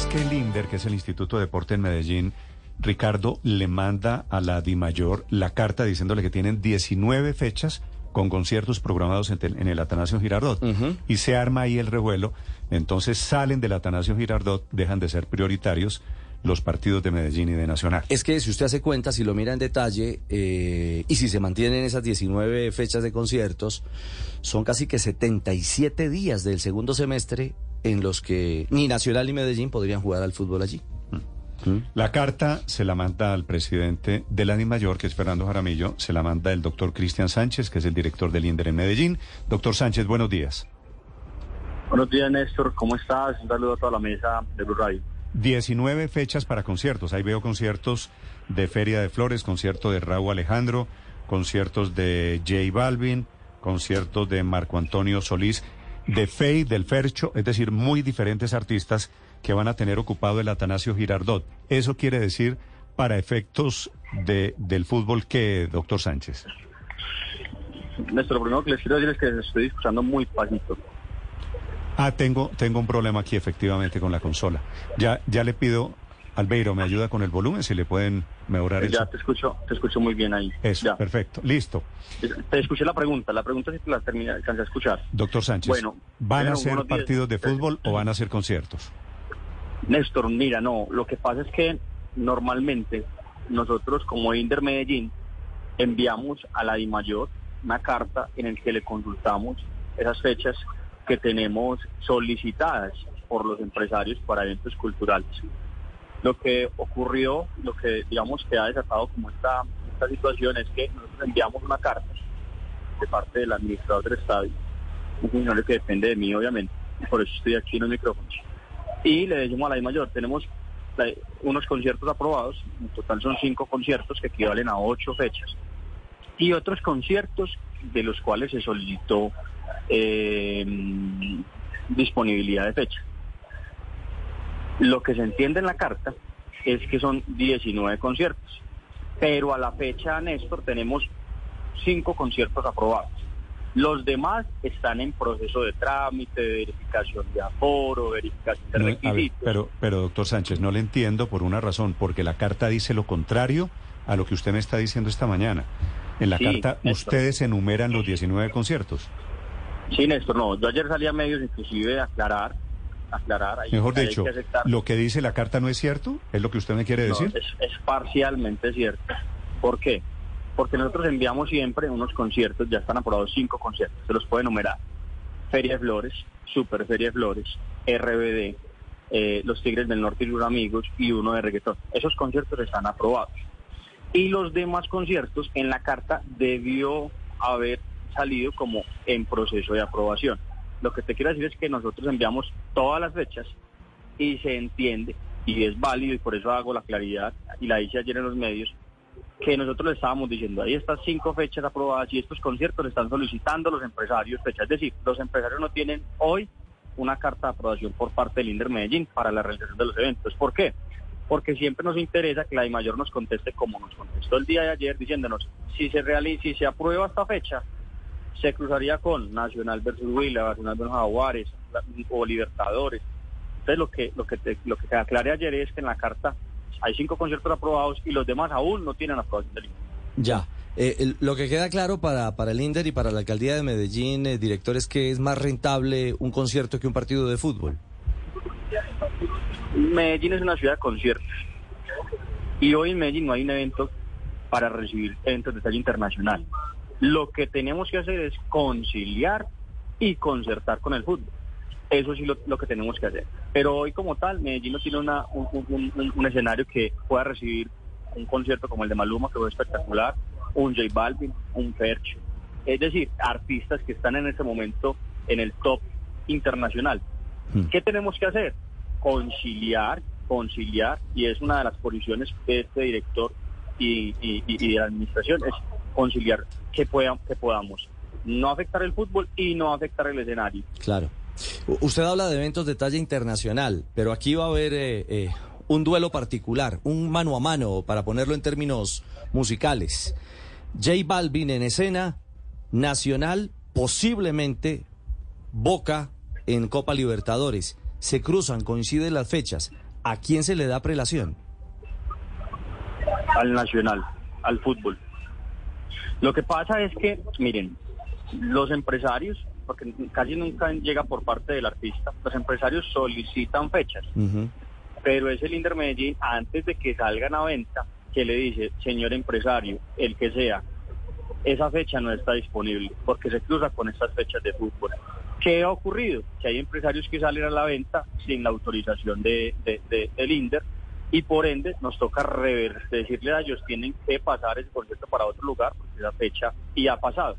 es que el INDER, que es el Instituto de Deporte en Medellín, Ricardo le manda a la DIMAYOR la carta diciéndole que tienen 19 fechas con conciertos programados en, el Atanasio Girardot. Y se arma ahí el revuelo. Entonces salen del Atanasio Girardot, dejan de ser prioritarios los partidos de Medellín y de Nacional. Es que si usted hace cuenta, si lo mira en detalle, eh, y si se mantienen esas 19 fechas de conciertos, son casi que 77 días del segundo semestre en los que ni Nacional ni Medellín podrían jugar al fútbol allí. Mm. La carta se la manda al presidente de la Mayor, que es Fernando Jaramillo, se la manda el doctor Cristian Sánchez, que es el director del INDER en Medellín. Doctor Sánchez, buenos días. Buenos días, Néstor. ¿Cómo estás? Un saludo a toda la mesa de Blue Radio. 19 fechas para conciertos. Ahí veo conciertos de Feria de Flores, concierto de Raúl Alejandro, conciertos de J Balvin, conciertos de Marco Antonio Solís, de Fey, del Fercho, es decir, muy diferentes artistas que van a tener ocupado el Atanasio Girardot. Eso quiere decir para efectos de, del fútbol que, doctor Sánchez. Néstor, lo primero que les quiero decir es que estoy escuchando muy pasito. Ah, tengo, tengo un problema aquí efectivamente con la consola. Ya, ya le pido, Albeiro, me ayuda con el volumen, si le pueden mejorar eso. Ya te escucho, te escucho muy bien ahí. Eso, perfecto, listo. Te escuché la pregunta, la pregunta es si la terminé, alcancé a escuchar. Doctor Sánchez, bueno, ¿van a ser partidos de fútbol o van a ser conciertos? Néstor, mira, no, lo que pasa es que normalmente nosotros como Inder Medellín enviamos a la DIMAYOR una carta en la que le consultamos esas fechas que tenemos solicitadas por los empresarios para eventos culturales. Lo que ocurrió, lo que digamos que ha desatado como esta, situación es que nosotros enviamos una carta de parte del administrador del estadio, un funcionario que depende de mí obviamente, por eso estoy aquí en los micrófonos. Y le decimos a la mayor, tenemos unos conciertos aprobados, en total son cinco conciertos que equivalen a ocho fechas, y otros conciertos de los cuales se solicitó eh, disponibilidad de fecha. Lo que se entiende en la carta es que son 19 conciertos, pero a la fecha, Néstor, tenemos cinco conciertos aprobados. Los demás están en proceso de trámite, de verificación de aforo, verificación de requisitos. pero, pero, doctor Sánchez, no le entiendo por una razón, porque la carta dice lo contrario a lo que usted me está diciendo esta mañana. En la carta, ustedes enumeran los 19 conciertos. Sí, Néstor, no. Yo ayer salí a medios inclusive a aclarar, aclarar. Mejor dicho, ¿lo que dice la carta no es cierto? ¿Es lo que usted me quiere decir? es, parcialmente cierto. ¿Por qué? Porque nosotros enviamos siempre unos conciertos, ya están aprobados cinco conciertos, se los puede enumerar. Feria de Flores, Super Feria de Flores, RBD, eh, Los Tigres del Norte y los Amigos y uno de reggaetón. Esos conciertos están aprobados. Y los demás conciertos en la carta debió haber salido como en proceso de aprobación. Lo que te quiero decir es que nosotros enviamos todas las fechas y se entiende y es válido y por eso hago la claridad y la hice ayer en los medios que nosotros le estábamos diciendo, ahí estas cinco fechas aprobadas y estos conciertos están solicitando los empresarios fechas. Es decir, los empresarios no tienen hoy una carta de aprobación por parte del INDER Medellín para la realización de los eventos. ¿Por qué? Porque siempre nos interesa que la mayor nos conteste como nos contestó el día de ayer diciéndonos, si se realiza, si se aprueba esta fecha, se cruzaría con Nacional versus Huila, Nacional versus Jaguares o Libertadores. Entonces lo que lo que lo que aclaré ayer es que en la carta hay cinco conciertos aprobados y los demás aún no tienen aprobación del INDER. Ya. Eh, lo que queda claro para, para el INDER y para la alcaldía de Medellín, eh, director, es que es más rentable un concierto que un partido de fútbol. Medellín es una ciudad de conciertos. Y hoy en Medellín no hay un evento para recibir eventos de talla internacional. Lo que tenemos que hacer es conciliar y concertar con el fútbol. Eso sí lo, lo que tenemos que hacer. Pero hoy como tal, Medellín no tiene una, un, escenario que pueda recibir un concierto como el de Maluma, que fue espectacular, un J Balvin, un Ferch. Es decir, artistas que están en este momento en el top internacional. Hmm. ¿Qué tenemos que hacer? Conciliar, conciliar, y es una de las posiciones de este director y, y de la administración, es conciliar que, que podamos no afectar el fútbol y no afectar el escenario. Claro. Usted habla de eventos de talla internacional, pero aquí va a haber eh, eh, un duelo particular, un mano a mano, para ponerlo en términos musicales. J Balvin en escena, Nacional, posiblemente Boca en Copa Libertadores. Se cruzan, coinciden las fechas. ¿A quién se le da prelación? Al nacional, al fútbol. Lo que pasa es que, miren, los empresarios, porque casi nunca llega por parte del artista, los empresarios solicitan fechas, pero es el Inter Medellín antes de que salgan a venta que le dice, señor empresario, el que sea, esa fecha no está disponible porque se cruza con estas fechas de fútbol. ¿Qué ha ocurrido? Que hay empresarios que salen a la venta sin la autorización de, del INDER y por ende nos toca rever, decirle a ellos tienen que pasar ese concierto para otro lugar porque esa fecha y ha pasado.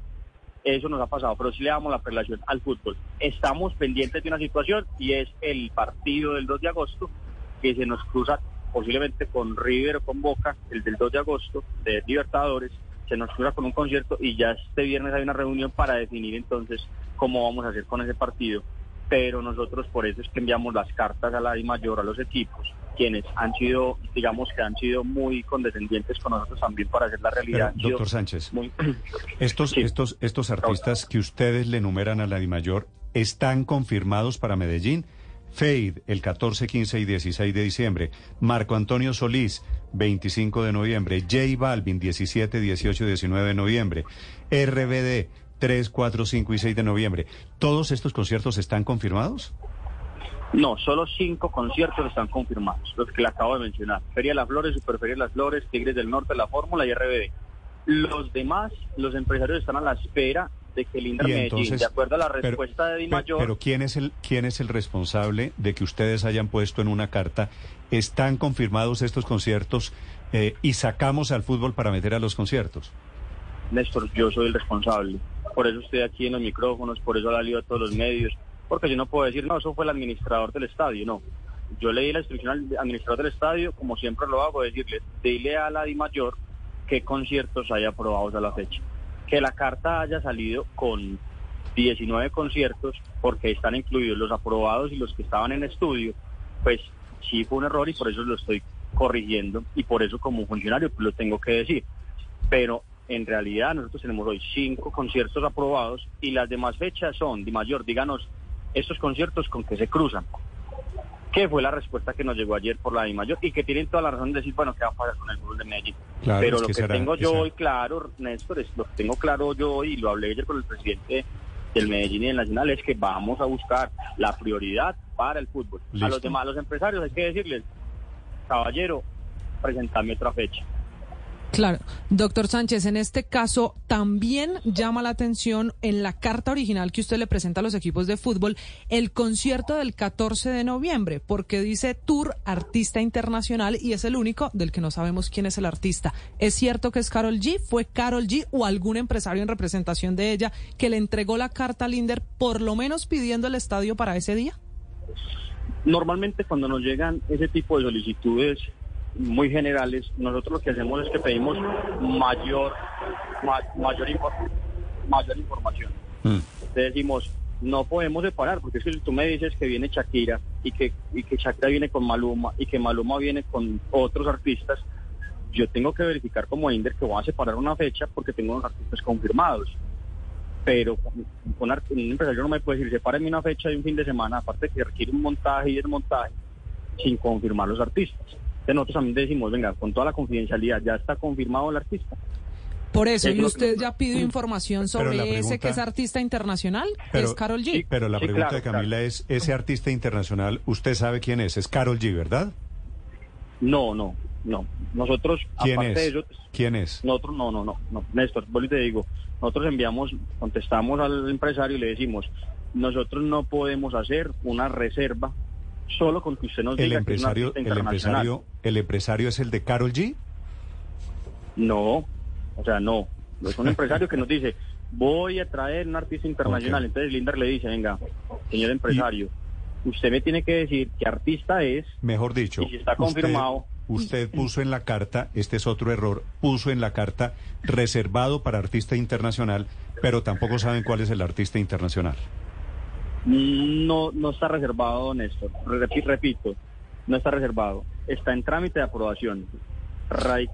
Eso nos ha pasado, pero si le damos la relación al fútbol. Estamos pendientes de una situación y es el partido del 2 de agosto que se nos cruza posiblemente con River o con Boca, el del 2 de agosto de Libertadores, se nos cruza con un concierto y ya este viernes hay una reunión para definir entonces cómo vamos a hacer con ese partido. Pero nosotros por eso es que enviamos las cartas a la I mayor, a los equipos, quienes han sido, digamos que han sido muy condescendientes con nosotros también para hacer la realidad. doctor Sánchez, estos, estos, estos artistas que ustedes le enumeran a la mayor ¿están confirmados para Medellín? Fade, el 14, 15 y 16 de diciembre. Marco Antonio Solís, 25 de noviembre. J Balvin, 17, 18 y 19 de noviembre. RBD, 3, 4, 5 y 6 de noviembre. ¿Todos estos conciertos están confirmados? No, solo cinco conciertos están confirmados, los que le acabo de mencionar. Feria de las Flores, Superferia de las Flores, Tigres del Norte, La Fórmula y RBD. Los demás, los empresarios están a la espera de que el Indra Medellín, de acuerdo a la respuesta de Di Mayor... Pero, ¿quién es, el, ¿quién es el responsable de que ustedes hayan puesto en una carta, están confirmados estos conciertos eh, y sacamos al fútbol para meter a los conciertos? Néstor, yo soy el responsable. Por eso estoy aquí en los micrófonos, por eso la lío a todos los medios, porque yo no puedo decir, no, eso fue el administrador del estadio, no. Yo leí la instrucción al administrador del estadio, como siempre lo hago, decirle, dile a la Di Mayor qué conciertos hay aprobados a la fecha que la carta haya salido con 19 conciertos, porque están incluidos los aprobados y los que estaban en estudio, pues sí fue un error y por eso lo estoy corrigiendo y por eso como funcionario pues lo tengo que decir. Pero en realidad nosotros tenemos hoy cinco conciertos aprobados y las demás fechas son, de mayor, díganos, estos conciertos con que se cruzan que fue la respuesta que nos llegó ayer por la de Mayor y que tienen toda la razón de decir, bueno, ¿qué va a pasar con el fútbol de Medellín? Pero lo que, tengo yo hoy claro, Néstor, es lo que tengo claro yo hoy, y lo hablé ayer con el presidente del Medellín y del Nacional, es que vamos a buscar la prioridad para el fútbol. A los demás, a los empresarios, hay que decirles, caballero, presentame otra fecha. Claro, doctor Sánchez, en este caso también llama la atención en la carta original que usted le presenta a los equipos de fútbol el concierto del 14 de noviembre, porque dice Tour Artista Internacional y es el único del que no sabemos quién es el artista. ¿Es cierto que es Carol G? ¿Fue Carol G o algún empresario en representación de ella que le entregó la carta a Linder por lo menos pidiendo el estadio para ese día? Normalmente cuando nos llegan ese tipo de solicitudes muy generales, nosotros lo que hacemos es que pedimos mayor, mayor, mayor información. Mm. decimos, no podemos separar, porque si tú me dices que viene Shakira y que, y que Shakira viene con Maluma y que Maluma viene con otros artistas, yo tengo que verificar como Inder que voy a separar una fecha porque tengo unos artistas confirmados. Pero un, empresario no me puede decir, sepárenme una fecha de un fin de semana, aparte que requiere un montaje y desmontaje, sin confirmar los artistas nosotros también decimos, venga, con toda la confidencialidad, ya está confirmado el artista. Por eso, ¿y usted ya pidió información sobre ese que es artista internacional? es Carol G. pero la pregunta de Camila es, ese artista internacional, usted sabe quién es, es Carol G, ¿verdad? No, no, no. Nosotros, ¿Quién aparte es? de ellos... ¿Quién es? Nosotros, no, no, no, no. Néstor, vos te digo, nosotros enviamos, contestamos al empresario y le decimos, nosotros no podemos hacer una reserva solo con que usted nos el diga empresario, que el empresario, el empresario es el de Carol G. No, o sea, no. Es un empresario que nos dice, voy a traer un artista internacional. Entonces Linder le dice, venga, señor empresario, usted me tiene que decir qué artista es. Mejor dicho, y si está confirmado. Usted, usted puso en la carta, este es otro error, puso en la carta reservado para artista internacional, pero tampoco saben cuál es el artista internacional. No, no está reservado, Néstor. Repito, no está reservado. Está en trámite de aprobación.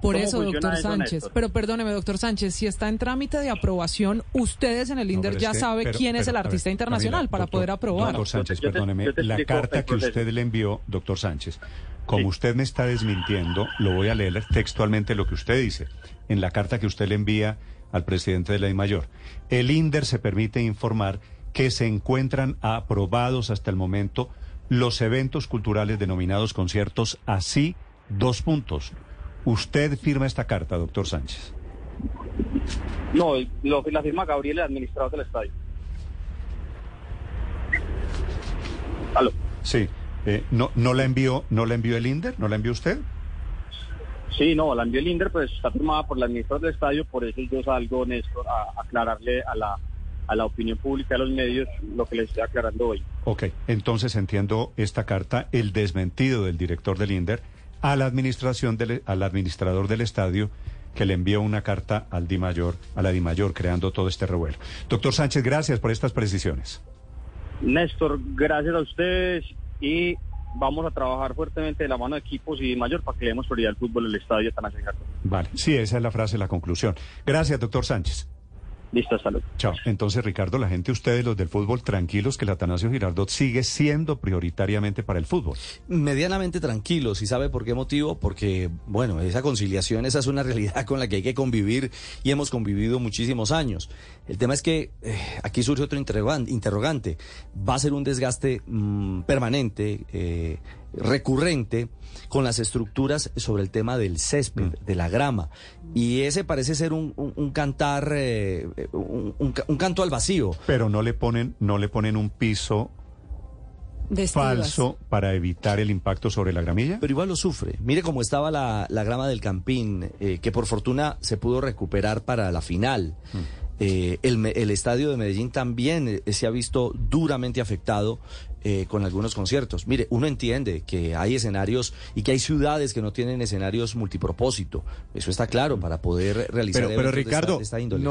Por eso, doctor Sánchez. pero perdóneme, doctor Sánchez, si está en trámite de aprobación, ustedes en el INDER ya saben quién es el artista internacional para poder aprobar. Doctor Sánchez, perdóneme. la carta que usted le envió, doctor Sánchez, Como usted me está desmintiendo, lo voy a leer textualmente lo que usted dice en la carta que usted le envía al presidente de la Mayor. El INDER se permite informar que se encuentran aprobados hasta el momento los eventos culturales denominados conciertos así, dos puntos. ¿Usted firma esta carta, doctor Sánchez? No, lo, la firma Gabriel, el administrador del estadio. ¿Aló? Sí. Eh, no, ¿No la envió no la envió el INDER? ¿No la envió usted? Sí, no, la envió el INDER, pues está firmada por el administrador del estadio, por eso yo salgo, Néstor, a aclararle a la, a la opinión pública de los medios lo que les estoy aclarando hoy. Ok, entonces entiendo esta carta, el desmentido del director del INDER a la administración del, al administrador del estadio que le envió una carta al Di Mayor, a la Di Mayor, creando todo este revuelo. Doctor Sánchez, gracias por estas precisiones. Néstor, gracias a ustedes y vamos a trabajar fuertemente de la mano de equipos y mayor para que le demos prioridad al fútbol en el estadio Atanasio Vale, sí, esa es la frase, la conclusión. Gracias, doctor Sánchez. Listo, salud. Chao. Entonces, Ricardo, la gente, ustedes, los del fútbol, tranquilos que el Atanasio Girardot sigue siendo prioritariamente para el fútbol. Medianamente tranquilos. ¿Y sabe por qué motivo? Porque, bueno, esa conciliación, esa es una realidad con la que hay que convivir y hemos convivido muchísimos años. El tema es que eh, aquí surge otro interrogante. Va a ser un desgaste mm, permanente, eh, recurrente con las estructuras sobre el tema del césped, mm. de la grama. Y ese parece ser un, cantar, eh, un, canto al vacío. Pero no le ponen, no le ponen un piso falso para evitar el impacto sobre la gramilla? Pero igual lo sufre. Mire cómo estaba la, grama del Campín, eh, que por fortuna se pudo recuperar para la final. Mm. Eh, el, estadio de Medellín también eh, se ha visto duramente afectado eh, con algunos conciertos. Mire, uno entiende que hay escenarios y que hay ciudades que no tienen escenarios multipropósito. Eso está claro para poder realizar pero, pero Ricardo, esta, índole.